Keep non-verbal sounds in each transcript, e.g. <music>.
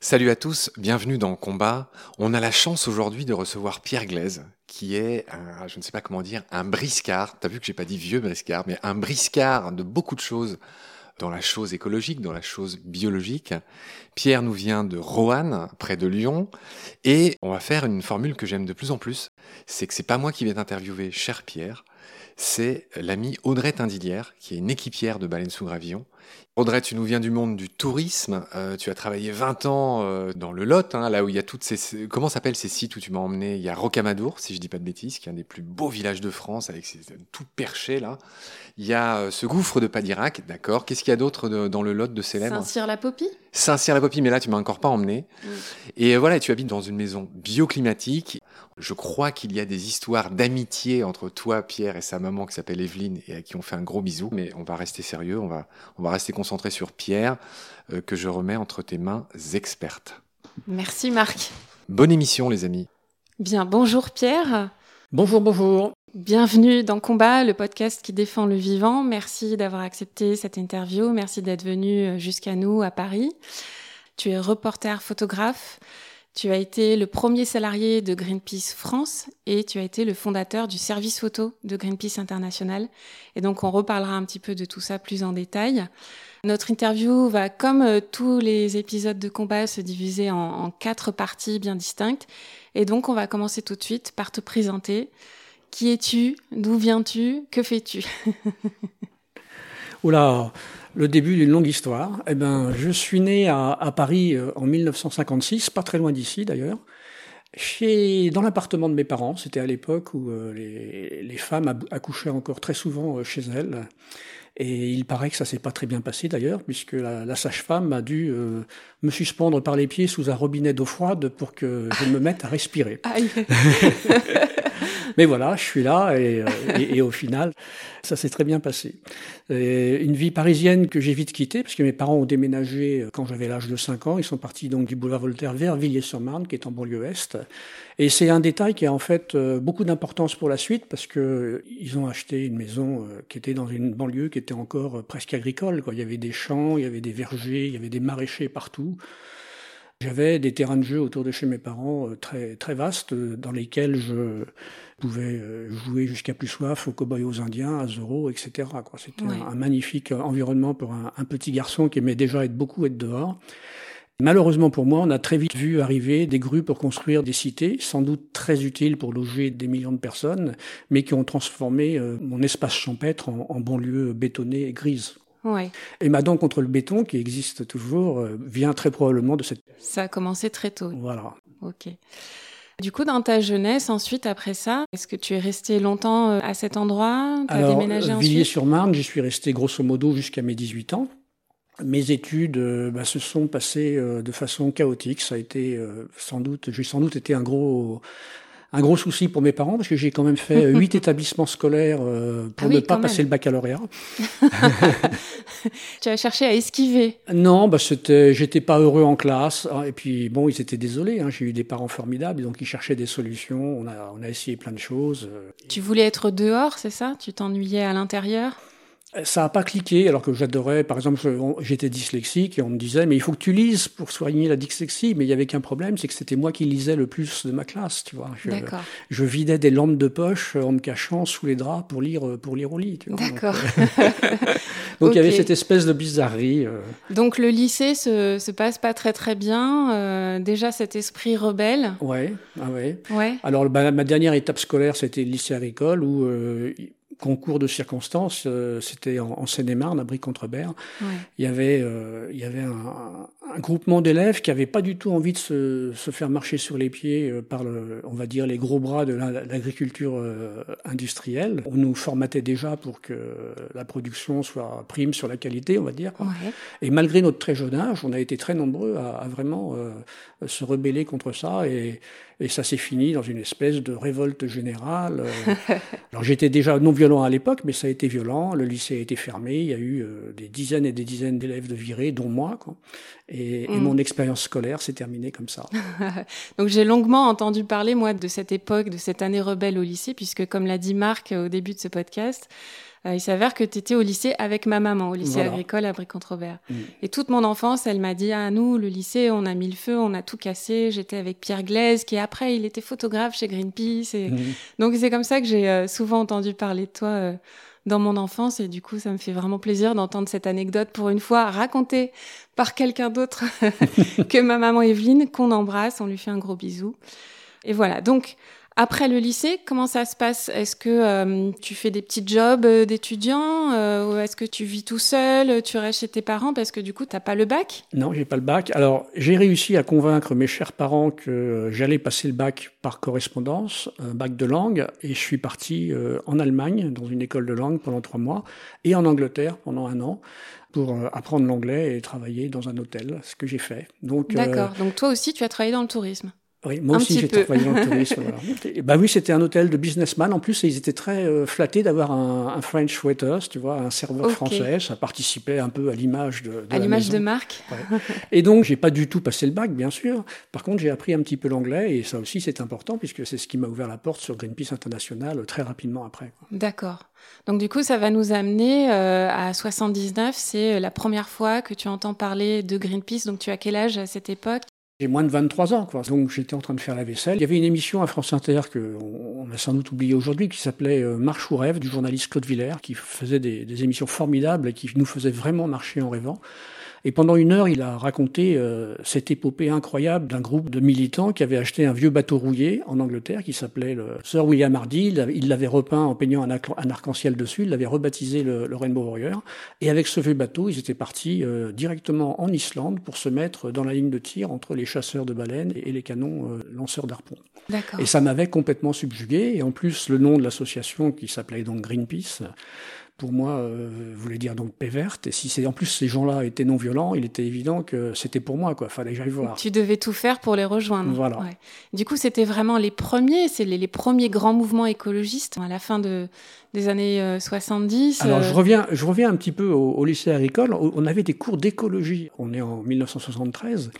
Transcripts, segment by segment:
Salut à tous, bienvenue dans Combat. On a la chance aujourd'hui de recevoir Pierre Glaise, qui est, je ne sais pas comment dire, un briscard. T'as vu que j'ai pas dit vieux briscard, mais un briscard de beaucoup de choses dans la chose écologique, dans la chose biologique. Pierre nous vient de Roanne, près de Lyon, et on va faire une formule que j'aime de plus en plus. C'est que c'est pas moi qui vais t'interviewer, cher Pierre, c'est l'ami Audrey Tindilière, qui est une équipière de Baleine sous Gravillon. Audrey, tu nous viens du monde du tourisme. Euh, tu as travaillé 20 ans euh, dans le Lot, hein, là où il y a toutes ces. Comment s'appellent ces sites où tu m'as emmené? Il y a Rocamadour, si je dis pas de bêtises, qui est un des plus beaux villages de France, avec ses tout perché là. Il y a euh, ce gouffre de Padirac, d'accord. Qu'est-ce qu'il y a d'autre dans le Lot de célèbres Saint-Cyr-la-Popie Saint-Cyr-la-Popie, mais là tu m'as encore pas emmené. Mm. Et voilà, tu habites dans une maison bioclimatique. Je crois qu'il y a des histoires d'amitié entre toi, Pierre, et sa maman qui s'appelle Evelyne et à qui on fait un gros bisou. Mais on va rester sérieux, on va, on va rester concentré sur Pierre, euh, que je remets entre tes mains expertes. Merci Marc. Bonne émission les amis. Bien, bonjour Pierre. Bonjour, bonjour. Bienvenue dans Combat, le podcast qui défend le vivant. Merci d'avoir accepté cette interview. Merci d'être venu euh, jusqu'à nous à Paris. Tu es reporter photographe. Tu as été le premier salarié de Greenpeace France et tu as été le fondateur du service photo de Greenpeace International. Et donc on reparlera un petit peu de tout ça plus en détail. Notre interview va, comme euh, tous les épisodes de combat, se diviser en, quatre parties bien distinctes. Et donc on va commencer tout de suite par te présenter. Qui es-tu? D'où viens-tu? Que fais-tu? <laughs> Oula, le début d'une longue histoire. Eh ben, je suis né à, Paris euh, en 1956, pas très loin d'ici d'ailleurs. Chez, dans l'appartement de mes parents, c'était à l'époque où euh, les, femmes accouchaient encore très souvent euh, chez elles. Et il paraît que ça s'est pas très bien passé d'ailleurs, puisque la, sage-femme a dû me suspendre par les pieds sous un robinet d'eau froide pour que je me mette à respirer. <laughs> Mais voilà, je suis là et, euh, au final, ça s'est très bien passé. une vie parisienne que j'ai vite quittée parce que mes parents ont déménagé euh, quand j'avais l'âge de 5 ans. Ils sont partis donc du boulevard Voltaire vers Villiers-sur-Marne, qui est en banlieue est. Et c'est un détail qui a en fait euh, beaucoup d'importance pour la suite parce que ils ont acheté une maison qui était dans une banlieue qui était encore presque agricole. Quoi. Il y avait des champs, il y avait des vergers, il y avait des maraîchers partout. J'avais des terrains de jeu autour de chez mes parents très très vastes dans lesquels je pouvait euh, jouer jusqu'à plus soif aux cow-boys aux Indiens, à Zorro, etc. C'était un, magnifique environnement pour un, petit garçon qui aimait déjà être beaucoup être dehors. Malheureusement pour moi, on a très vite vu arriver des grues pour construire des cités, sans doute très utiles pour loger des millions de personnes, mais qui ont transformé euh, mon espace champêtre en, banlieue bétonnée et grise. Ouais. Et ma dent contre le béton, qui existe toujours, euh, vient très probablement de cette... Ça a commencé très tôt. Voilà. Ok. Du coup, dans ta jeunesse, ensuite, après ça, est-ce que tu es resté longtemps euh, à cet endroit? Tu as déménagé ensuite? Villiers-sur-Marne, j'y suis resté grosso modo jusqu'à mes 18 ans. Mes études euh, bah, se sont passées euh, de façon chaotique. Ça a été sans doute, j'ai sans doute été un gros un gros souci pour mes parents parce que j'ai quand même fait <laughs> huit établissements scolaires euh, pour ah ne pas passer le baccalauréat. <laughs> tu as cherché à esquiver Non, bah c'était, j'étais pas heureux en classe. Ah, et puis bon, ils étaient désolés. Hein, j'ai eu des parents formidables, donc ils cherchaient des solutions. On a, on a essayé plein de choses. Euh. Tu voulais être dehors, c'est ça? Tu t'ennuyais à l'intérieur? Ça n'a pas cliqué, alors que j'adorais, par exemple, j'étais dyslexique et on me disait, mais il faut que tu lises pour soigner la dyslexie. Mais il y avait qu'un problème, c'est que c'était moi qui lisais le plus de ma classe, tu vois. Je, je, vidais des lampes de poche en me cachant sous les draps pour lire, pour lire au lit, D'accord. <laughs> Donc, il y avait cette espèce de bizarrerie. Euh. Donc le lycée se, se passe pas très très bien. Euh, déjà cet esprit rebelle. Ouais, ah ouais. Ouais. Alors ma, ma dernière étape scolaire, c'était le lycée agricole où euh, concours de circonstances, euh, c'était en, Seine-et-Marne, à Brie-contre-Berre. Il y avait, euh, il y avait un, un groupement d'élèves qui n'avaient pas du tout envie de se, se, faire marcher sur les pieds euh, par, le, on va dire, les gros bras de l'agriculture industrielle. On nous formatait déjà pour que la production soit prime sur la qualité, on va dire. Et malgré notre très jeune âge, on a été très nombreux à, à vraiment se rebeller contre ça et, et ça s'est fini dans une espèce de révolte générale. <laughs> Alors j'étais déjà non violent à l'époque, mais ça a été violent. Le lycée a été fermé. Il y a eu euh, des dizaines et des dizaines d'élèves de virés, dont moi. Quoi. Et Et, et, mon expérience scolaire s'est terminée comme ça. <laughs> Donc j'ai longuement entendu parler, moi, de cette époque, de cette année rebelle au lycée, puisque comme l'a dit Marc au début de ce podcast, euh, il s'avère que tu étais au lycée avec ma maman, au lycée agricole à Brie-Controbert. Mm. Et toute mon enfance, elle m'a dit, ah nous, le lycée, on a mis le feu, on a tout cassé. J'étais avec Pierre Glaise, qui après, il était photographe chez Greenpeace. Et... Mm. Donc c'est comme ça que j'ai euh, souvent entendu parler de toi. Euh, dans mon enfance et du coup ça me fait vraiment plaisir d'entendre cette anecdote pour une fois racontée par quelqu'un d'autre <laughs> que ma maman Evelyne qu'on embrasse, on lui fait un gros bisou. Et voilà, donc après le lycée, comment ça se passe? Est-ce que euh, tu fais des petits jobs euh, d'étudiant euh, ou est-ce que tu vis tout seul Tu restes chez tes parents parce que du coup, tu n'as pas le bac? Non, j'ai pas le bac. Alors, j'ai réussi à convaincre mes chers parents que j'allais passer le bac par correspondance, un bac de langue, et je suis parti en Allemagne dans une école de langue pendant trois mois et en Angleterre pendant un an pour apprendre l'anglais et travailler dans un hôtel, ce que j'ai fait. Donc, D'accord. Donc toi aussi, tu as travaillé dans le tourisme? Oui, moi aussi j'ai travaillé dans le tourisme. bah oui, c'était un hôtel de businessman en plus et ils étaient très euh, flattés d'avoir un, un, French waiter, tu vois, un serveur français. Ça participait un peu à l'image de, de à l'image de marque. Ouais. Et donc j'ai pas du tout passé le bac, bien sûr. Par contre, j'ai appris un petit peu l'anglais et ça aussi c'est important puisque c'est ce qui m'a ouvert la porte sur Greenpeace International très rapidement après. D'accord. Donc du coup, ça va nous amener euh, à 79. C'est la première fois que tu entends parler de Greenpeace. Donc tu as quel âge à cette époque? J'ai moins de 23 ans. Donc j'étais en train de faire la vaisselle. Il y avait une émission à France Inter que on a sans doute oublié aujourd'hui, qui s'appelait euh, Marche ou rêve du journaliste Claude Villers, qui faisait des émissions formidables et qui nous faisait vraiment marcher en rêvant. Et pendant une heure, il a raconté euh, cette épopée incroyable d'un groupe de militants qui avait acheté un vieux bateau rouillé en Angleterre qui s'appelait le Sir William Hardy. Il l'avait repeint en peignant un, arc-en-ciel dessus. Il l'avait rebaptisé le, le, Rainbow Warrior. Et avec ce vieux bateau, ils étaient partis euh, directement en Islande pour se mettre dans la ligne de tir entre les chasseurs de baleines et les canons euh, lanceurs d'arpons. Et ça m'avait complètement subjugué. Et en plus, le nom de l'association qui s'appelait donc Greenpeace pour moi, euh, voulait dire donc paix verte. Et si c'est en plus ces gens-là étaient non violents, il était évident que c'était pour moi, quoi. Fallait que j'aille voir. Tu devais tout faire pour les rejoindre. Voilà. Ouais. Du coup, c'était vraiment les premiers, c'est les, les, premiers grands mouvements écologistes à la fin de, des années 70. Euh, Alors, je euh. reviens, je reviens un petit peu au, au lycée agricole. On avait des cours d'écologie. On est en 1973.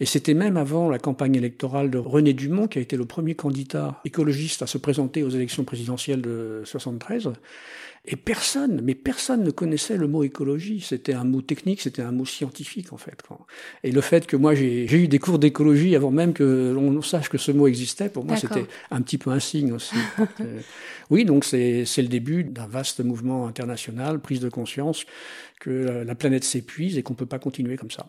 Et c'était même avant la campagne électorale de René Dumont, qui a été le premier candidat écologiste à se présenter aux élections présidentielles de 73. Et personne, mais personne ne connaissait le mot écologie. C'était un mot technique, c'était un mot scientifique en fait. Et le fait que moi j'ai eu des cours d'écologie avant même que l'on sache que ce mot existait, pour moi c'était un petit peu un signe aussi. <laughs> Oui, donc c'est le début d'un vaste mouvement international, prise de conscience que la planète s'épuise et qu'on ne peut pas continuer comme ça.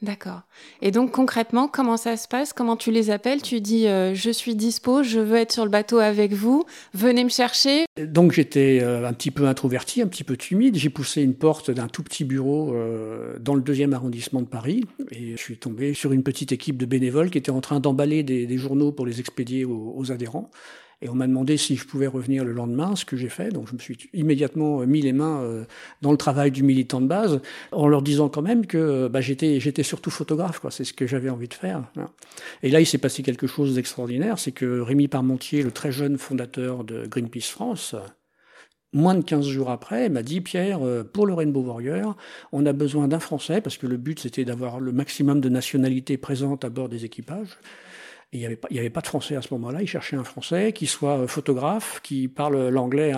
D'accord. Et donc concrètement, comment ça se passe? Comment tu les appelles? Tu dis euh, je suis dispo, je veux être sur le bateau avec vous, venez me chercher. Donc j'étais euh, un petit peu introverti, un petit peu timide. J'ai poussé une porte d'un tout petit bureau euh, dans le deuxième arrondissement de Paris et je suis tombé sur une petite équipe de bénévoles qui étaient en train d'emballer des, des, journaux pour les expédier aux, aux adhérents. Et on m'a demandé si je pouvais revenir le lendemain, ce que j'ai fait. Donc je me suis immédiatement mis les mains euh, dans le travail du militant de base, en leur disant quand même que bah, j'étais j'étais surtout photographe. quoi. C'est ce que j'avais envie de faire. Et là, il s'est passé quelque chose d'extraordinaire, c'est que Rémi Parmentier, le très jeune fondateur de Greenpeace France, moins de 15 jours après, m'a dit Pierre, euh, pour le Rainbow Warrior, on a besoin d'un Français, parce que le but c'était d'avoir le maximum de nationalités présentes à bord des équipages il n'y avait, pas, avait pas de français à ce moment-là. Il cherchait un français qui soit euh, photographe, qui parle l'anglais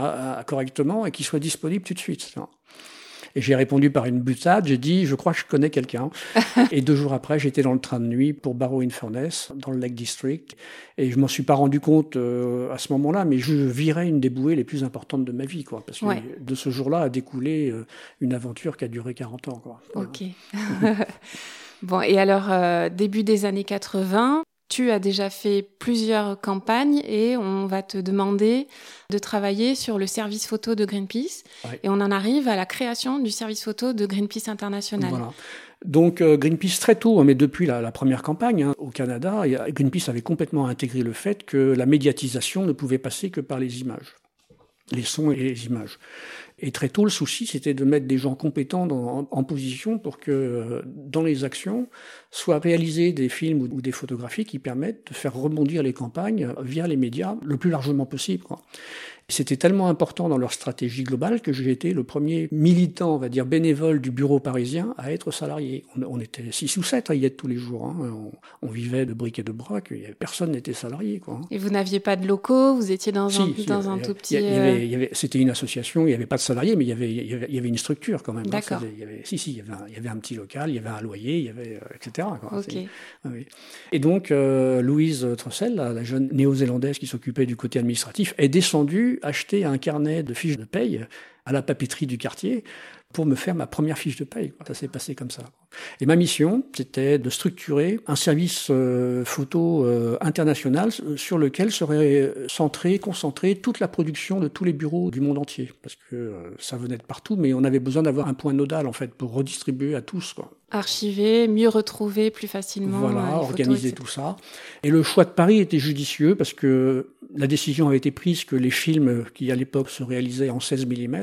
correctement et qui soit disponible tout de suite. Et j'ai répondu par une butade, j'ai dit, je crois que je connais quelqu'un. <laughs> et deux jours après, j'étais dans le train de nuit pour Barrow-in-Furness, dans le Lake District. Et je m'en suis pas rendu compte euh, à ce moment-là, mais je virais une des bouées les plus importantes de ma vie, quoi. Parce que de ce jour-là a découlé euh, une aventure qui a duré 40 ans, quoi. Ok. <laughs> bon, et alors, début des années 80, tu as déjà fait plusieurs campagnes et on va te demander de travailler sur le service photo de Greenpeace. Et on en arrive à la création du service photo de Greenpeace International. Voilà. Donc euh, Greenpeace très tôt, hein, mais depuis la, la première campagne hein, au Canada, Greenpeace avait complètement intégré le fait que la médiatisation ne pouvait passer que par les images, les sons et les images. Et très tôt, le souci, c'était de mettre des gens compétents en, position pour que, euh, dans les actions, soient réalisés des films ou, des photographies qui permettent de faire rebondir les campagnes via les médias le plus largement possible. C'était tellement important dans leur stratégie globale que j'ai été le premier militant, on va dire bénévole du bureau parisien à être salarié. On, était six ou sept à y être tous les jours. Hein. On, vivait de briques et de broc. Personne n'était salarié. Quoi. Et vous n'aviez pas de locaux Vous étiez dans un, dans un tout petit. C'était une association. Il n'y avait pas de salariés, mais il y avait, il y avait, une structure quand même. Hein. D'accord. si, si, il y, avait un, il y avait un petit local, il y avait un loyer, il y avait euh, etc. Quoi. Et donc euh, Louise Trossel, la, la jeune néo-zélandaise qui s'occupait du côté administratif, est descendue acheter un carnet de fiches de paye à la papeterie du quartier pour me faire ma première fiche de paye. Ça s'est passé comme ça. Et ma mission, c'était de structurer un service euh, photo euh, international sur lequel serait centré, concentré toute la production de tous les bureaux du monde entier. Parce que euh, ça venait de partout, mais on avait besoin d'avoir un point nodal, en fait, pour redistribuer à tous. Quoi. Archiver, mieux retrouver plus facilement. Voilà, organiser tout ça. Et le choix de Paris était judicieux parce que la décision avait été prise que les films qui, à l'époque, se réalisaient en 16 mm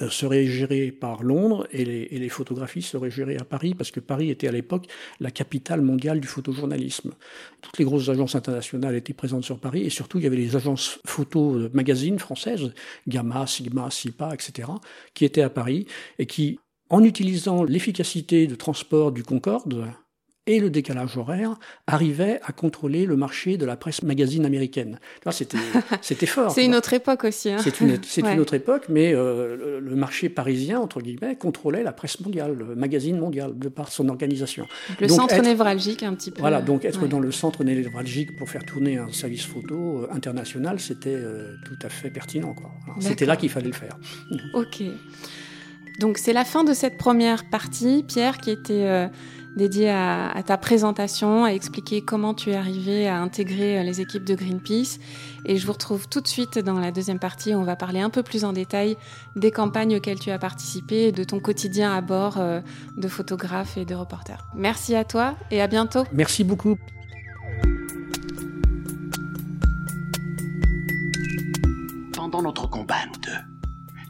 euh, seraient gérés par Londres et les, photographies seraient gérées à Paris parce que Paris était à l'époque la capitale mondiale du photojournalisme. Toutes les grosses agences internationales étaient présentes sur Paris et surtout il y avait les agences photo euh, magazines françaises, Gamma, Sigma, SIPA, etc., qui étaient à Paris et qui, en utilisant l'efficacité de transport du Concorde, et le décalage horaire arrivait à contrôler le marché de la presse magazine américaine. <laughs> C'était, fort. c'est une autre époque aussi. Hein. C'est, une, autre époque, mais euh, le marché parisien, entre guillemets, contrôlait la presse mondiale, le magazine mondial, de par son organisation. Le centre névralgique, un petit peu. Voilà, donc être dans le centre névralgique pour faire tourner un service photo euh, international, c'était euh, tout à fait pertinent. C'était là qu'il fallait le faire. Ok. Donc c'est la fin de cette première partie, Pierre, qui était dédié à, ta présentation, à expliquer comment tu es arrivé à intégrer euh, les équipes de Greenpeace. Et je vous retrouve tout de suite dans la deuxième partie. Où on va parler un peu plus en détail des campagnes auxquelles tu as participé, de ton quotidien à bord euh, de photographes et de reporters. Merci à toi et à bientôt. Merci beaucoup. Pendant notre combat, nous deux,